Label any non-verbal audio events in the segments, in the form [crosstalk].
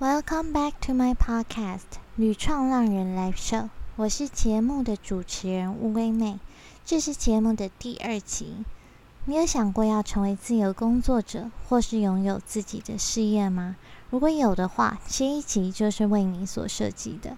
Welcome back to my podcast《女创浪人 Live Show》，我是节目的主持人乌龟妹，这是节目的第二集。你有想过要成为自由工作者，或是拥有自己的事业吗？如果有的话，这一集就是为你所设计的。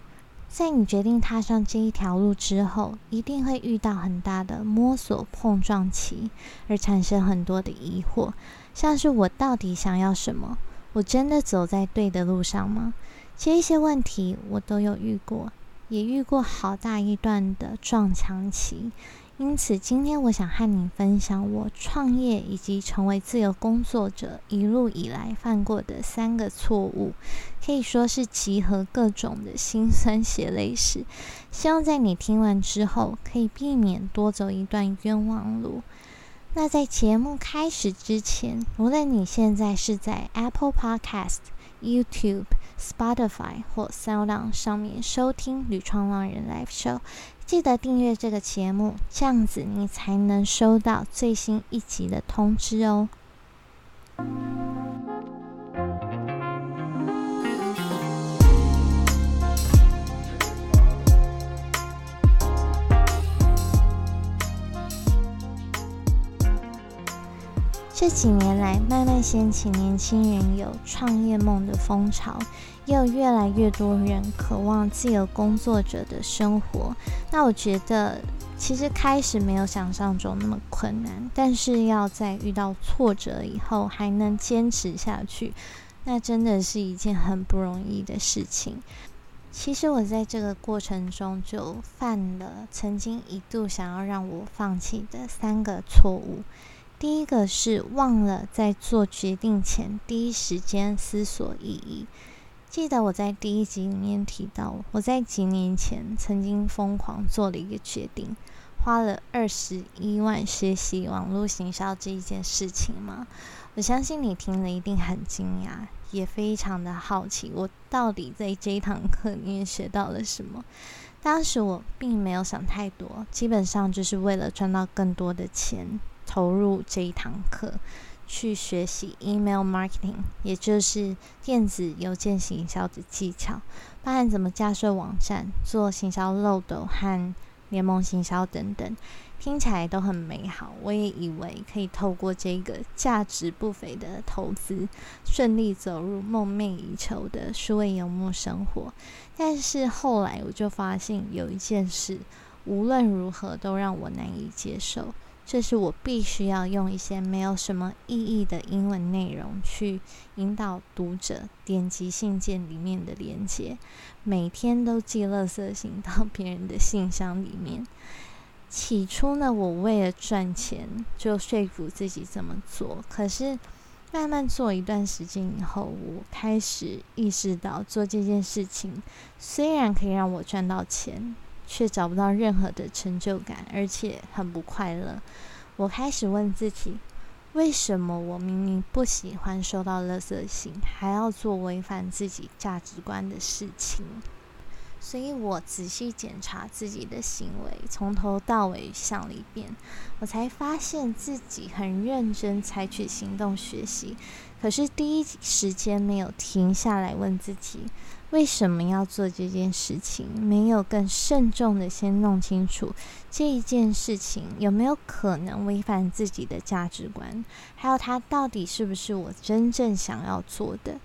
在你决定踏上这一条路之后，一定会遇到很大的摸索碰撞期，而产生很多的疑惑，像是我到底想要什么？我真的走在对的路上吗？这些问题我都有遇过，也遇过好大一段的撞墙期。因此，今天我想和你分享我创业以及成为自由工作者一路以来犯过的三个错误，可以说是集合各种的辛酸血泪史。希望在你听完之后，可以避免多走一段冤枉路。那在节目开始之前，无论你现在是在 Apple Podcast、YouTube、Spotify 或 SoundOn 上面收听《旅创浪人 Live Show》，记得订阅这个节目，这样子你才能收到最新一集的通知哦。这几年来，慢慢掀起年轻人有创业梦的风潮，也有越来越多人渴望自由工作者的生活。那我觉得，其实开始没有想象中那么困难，但是要在遇到挫折以后还能坚持下去，那真的是一件很不容易的事情。其实我在这个过程中就犯了曾经一度想要让我放弃的三个错误。第一个是忘了在做决定前第一时间思索意义。记得我在第一集里面提到，我在几年前曾经疯狂做了一个决定，花了二十一万学习网络行销这一件事情吗？我相信你听了一定很惊讶，也非常的好奇，我到底在这一堂课里面学到了什么？当时我并没有想太多，基本上就是为了赚到更多的钱。投入这一堂课，去学习 email marketing，也就是电子邮件行销的技巧，包含怎么架设网站、做行销漏斗和联盟行销等等，听起来都很美好。我也以为可以透过这个价值不菲的投资，顺利走入梦寐以求的数位游牧生活。但是后来我就发现有一件事，无论如何都让我难以接受。这是我必须要用一些没有什么意义的英文内容去引导读者点击信件里面的链接，每天都寄垃圾信到 [laughs] 别人的信箱里面。起初呢，我为了赚钱就说服自己这么做，可是慢慢做一段时间以后，我开始意识到做这件事情虽然可以让我赚到钱。却找不到任何的成就感，而且很不快乐。我开始问自己：为什么我明明不喜欢收到垃圾信，还要做违反自己价值观的事情？所以我仔细检查自己的行为，从头到尾想了一遍，我才发现自己很认真采取行动学习，可是第一时间没有停下来问自己。为什么要做这件事情？没有更慎重的先弄清楚这一件事情有没有可能违反自己的价值观，还有它到底是不是我真正想要做的。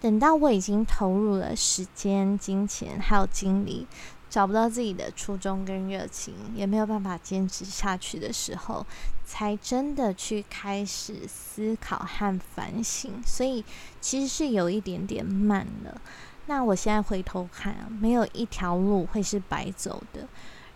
等到我已经投入了时间、金钱还有精力，找不到自己的初衷跟热情，也没有办法坚持下去的时候，才真的去开始思考和反省。所以其实是有一点点慢了。那我现在回头看啊，没有一条路会是白走的。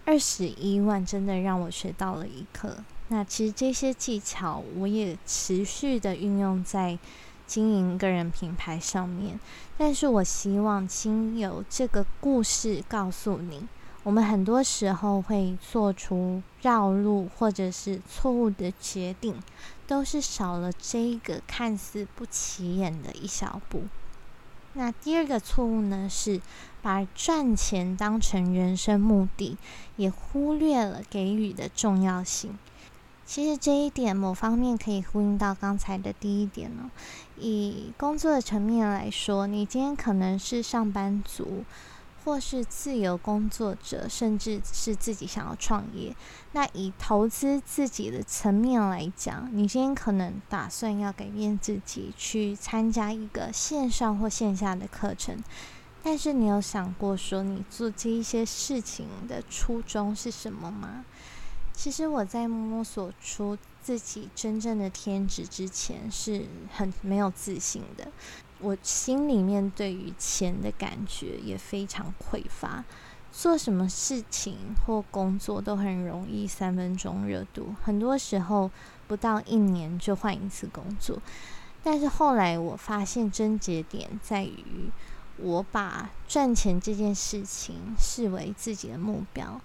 二十一万真的让我学到了一课。那其实这些技巧我也持续的运用在经营个人品牌上面。但是我希望经由这个故事告诉你，我们很多时候会做出绕路或者是错误的决定，都是少了这个看似不起眼的一小步。那第二个错误呢，是把赚钱当成人生目的，也忽略了给予的重要性。其实这一点某方面可以呼应到刚才的第一点呢。以工作的层面来说，你今天可能是上班族。或是自由工作者，甚至是自己想要创业。那以投资自己的层面来讲，你今天可能打算要改变自己，去参加一个线上或线下的课程。但是你有想过说，你做这一些事情的初衷是什么吗？其实我在摸索出自己真正的天职之前，是很没有自信的。我心里面对于钱的感觉也非常匮乏，做什么事情或工作都很容易三分钟热度，很多时候不到一年就换一次工作。但是后来我发现症结点在于，我把赚钱这件事情视为自己的目标，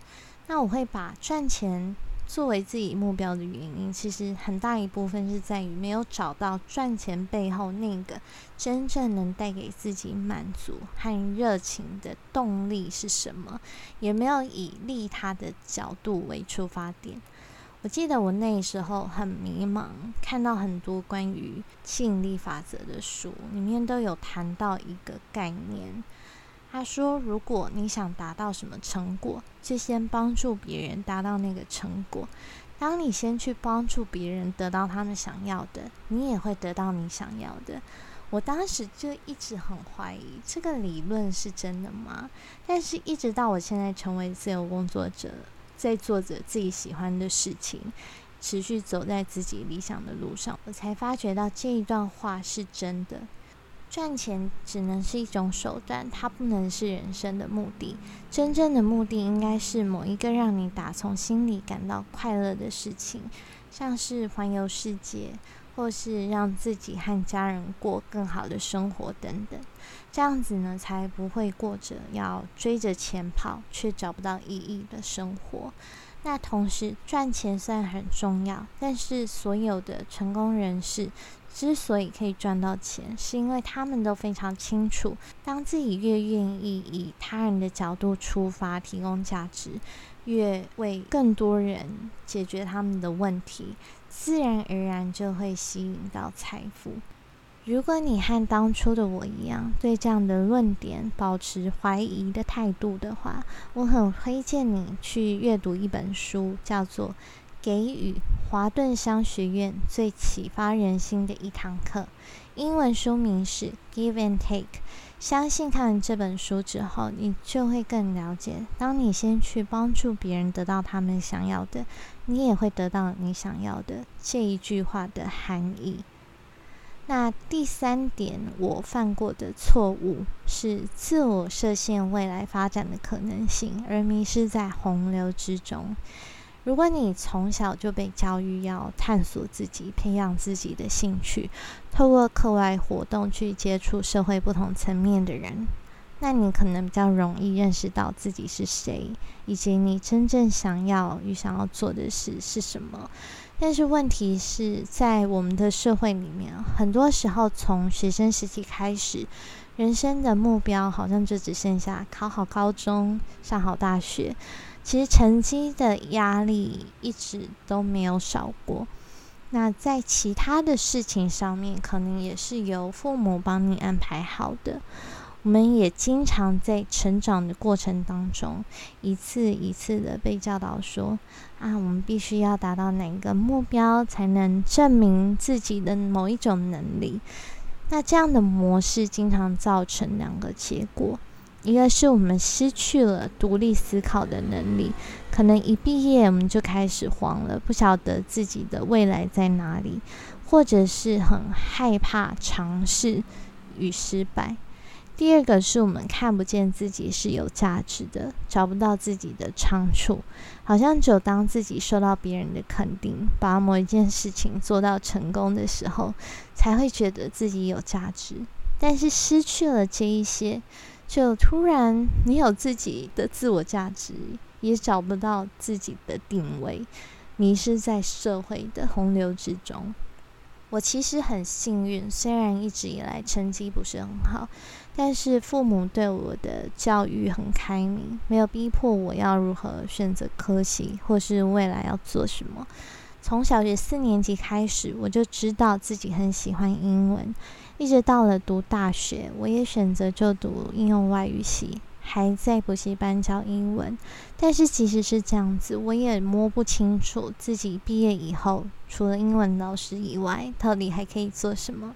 那我会把赚钱。作为自己目标的原因，其实很大一部分是在于没有找到赚钱背后那个真正能带给自己满足和热情的动力是什么，也没有以利他的角度为出发点。我记得我那时候很迷茫，看到很多关于吸引力法则的书，里面都有谈到一个概念。他说：“如果你想达到什么成果，就先帮助别人达到那个成果。当你先去帮助别人得到他们想要的，你也会得到你想要的。”我当时就一直很怀疑这个理论是真的吗？但是，一直到我现在成为自由工作者，在做着自己喜欢的事情，持续走在自己理想的路上，我才发觉到这一段话是真的。赚钱只能是一种手段，它不能是人生的目的。真正的目的应该是某一个让你打从心里感到快乐的事情，像是环游世界，或是让自己和家人过更好的生活等等。这样子呢，才不会过着要追着钱跑却找不到意义的生活。那同时，赚钱虽然很重要，但是所有的成功人士。之所以可以赚到钱，是因为他们都非常清楚，当自己越愿意以他人的角度出发，提供价值，越为更多人解决他们的问题，自然而然就会吸引到财富。如果你和当初的我一样，对这样的论点保持怀疑的态度的话，我很推荐你去阅读一本书，叫做。给予华顿商学院最启发人心的一堂课，英文书名是《Give and Take》。相信看完这本书之后，你就会更了解：当你先去帮助别人得到他们想要的，你也会得到你想要的。这一句话的含义。那第三点，我犯过的错误是自我设限未来发展的可能性，而迷失在洪流之中。如果你从小就被教育要探索自己、培养自己的兴趣，透过课外活动去接触社会不同层面的人，那你可能比较容易认识到自己是谁，以及你真正想要与想要做的事是什么。但是问题是在我们的社会里面，很多时候从学生时期开始，人生的目标好像就只剩下考好高中、上好大学。其实成绩的压力一直都没有少过。那在其他的事情上面，可能也是由父母帮你安排好的。我们也经常在成长的过程当中，一次一次的被教导说：啊，我们必须要达到哪个目标，才能证明自己的某一种能力。那这样的模式，经常造成两个结果。一个是我们失去了独立思考的能力，可能一毕业我们就开始慌了，不晓得自己的未来在哪里，或者是很害怕尝试与失败。第二个是我们看不见自己是有价值的，找不到自己的长处，好像只有当自己受到别人的肯定，把某一件事情做到成功的时候，才会觉得自己有价值。但是失去了这一些。就突然，你有自己的自我价值，也找不到自己的定位，迷失在社会的洪流之中。我其实很幸运，虽然一直以来成绩不是很好，但是父母对我的教育很开明，没有逼迫我要如何选择科系或是未来要做什么。从小学四年级开始，我就知道自己很喜欢英文，一直到了读大学，我也选择就读应用外语系，还在补习班教英文。但是即使是这样子，我也摸不清楚自己毕业以后，除了英文老师以外，到底还可以做什么。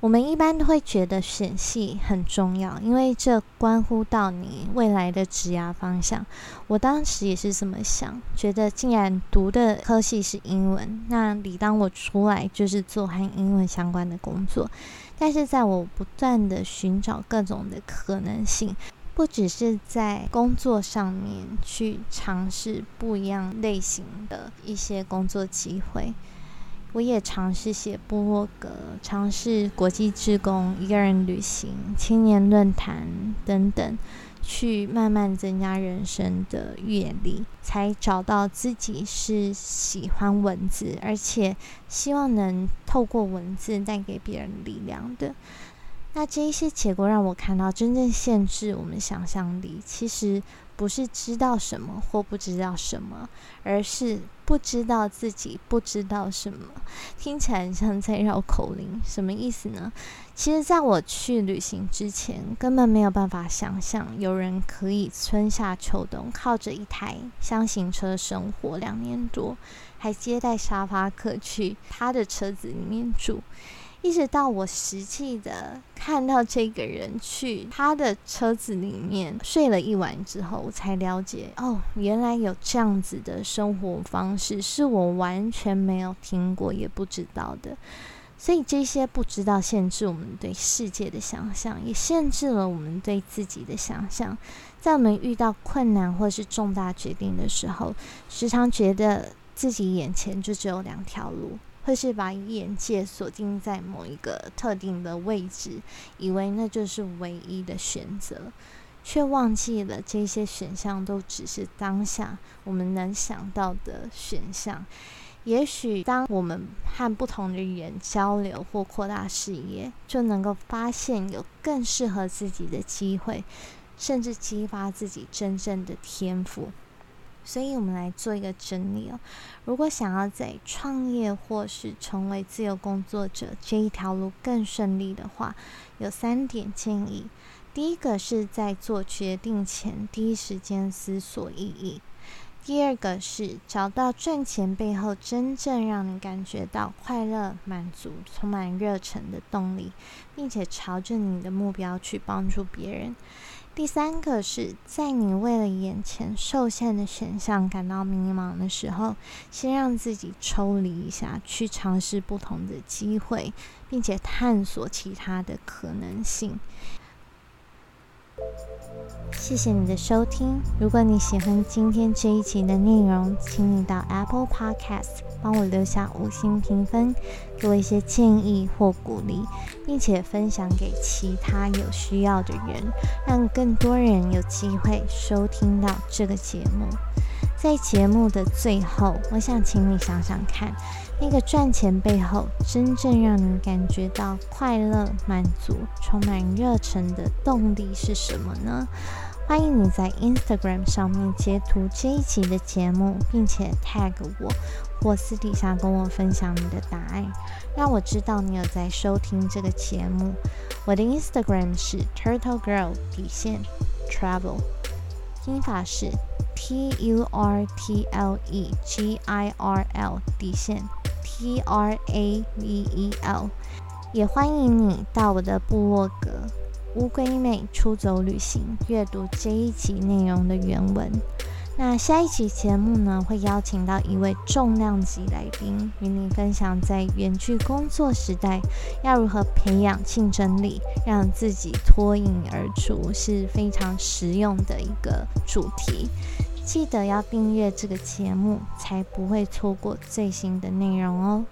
我们一般都会觉得选系很重要，因为这关乎到你未来的职业方向。我当时也是这么想，觉得既然读的科系是英文，那理当我出来就是做和英文相关的工作。但是在我不断的寻找各种的可能性，不只是在工作上面去尝试不一样类型的一些工作机会。我也尝试写部落格，尝试国际志工、一个人旅行、青年论坛等等，去慢慢增加人生的阅历，才找到自己是喜欢文字，而且希望能透过文字带给别人力量的。那这一些结果让我看到，真正限制我们想象力，其实。不是知道什么或不知道什么，而是不知道自己不知道什么。听起来像在绕口令，什么意思呢？其实，在我去旅行之前，根本没有办法想象有人可以春夏秋冬靠着一台箱型车生活两年多，还接待沙发客去他的车子里面住。一直到我实际的看到这个人去他的车子里面睡了一晚之后，我才了解哦，原来有这样子的生活方式是我完全没有听过也不知道的。所以这些不知道限制我们对世界的想象，也限制了我们对自己的想象。在我们遇到困难或是重大决定的时候，时常觉得自己眼前就只有两条路。会是把眼界锁定在某一个特定的位置，以为那就是唯一的选择，却忘记了这些选项都只是当下我们能想到的选项。也许当我们和不同的人交流或扩大视野，就能够发现有更适合自己的机会，甚至激发自己真正的天赋。所以，我们来做一个整理哦。如果想要在创业或是成为自由工作者这一条路更顺利的话，有三点建议。第一个是在做决定前第一时间思索意义；第二个是找到赚钱背后真正让你感觉到快乐、满足、充满热忱的动力，并且朝着你的目标去帮助别人。第三个是在你为了眼前受限的选项感到迷茫的时候，先让自己抽离一下，去尝试不同的机会，并且探索其他的可能性。谢谢你的收听。如果你喜欢今天这一集的内容，请你到 Apple Podcast 帮我留下五星评分，给我一些建议或鼓励，并且分享给其他有需要的人，让更多人有机会收听到这个节目。在节目的最后，我想请你想想看。那个赚钱背后真正让你感觉到快乐、满足、充满热忱的动力是什么呢？欢迎你在 Instagram 上面截图这一集的节目，并且 tag 我，或私底下跟我分享你的答案，让我知道你有在收听这个节目。我的 Instagram 是 Turtle Girl 底线 Travel，拼法是 T U R T L E G I R L 底线。T R A V E L，也欢迎你到我的部落格《乌龟妹出走旅行》阅读这一集内容的原文。那下一期节目呢，会邀请到一位重量级来宾，与你分享在远距工作时代要如何培养竞争力，让自己脱颖而出，是非常实用的一个主题。记得要订阅这个节目，才不会错过最新的内容哦。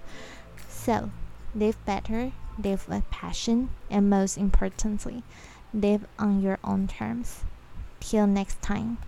So, live better, live with passion, and most importantly, live on your own terms. Till next time.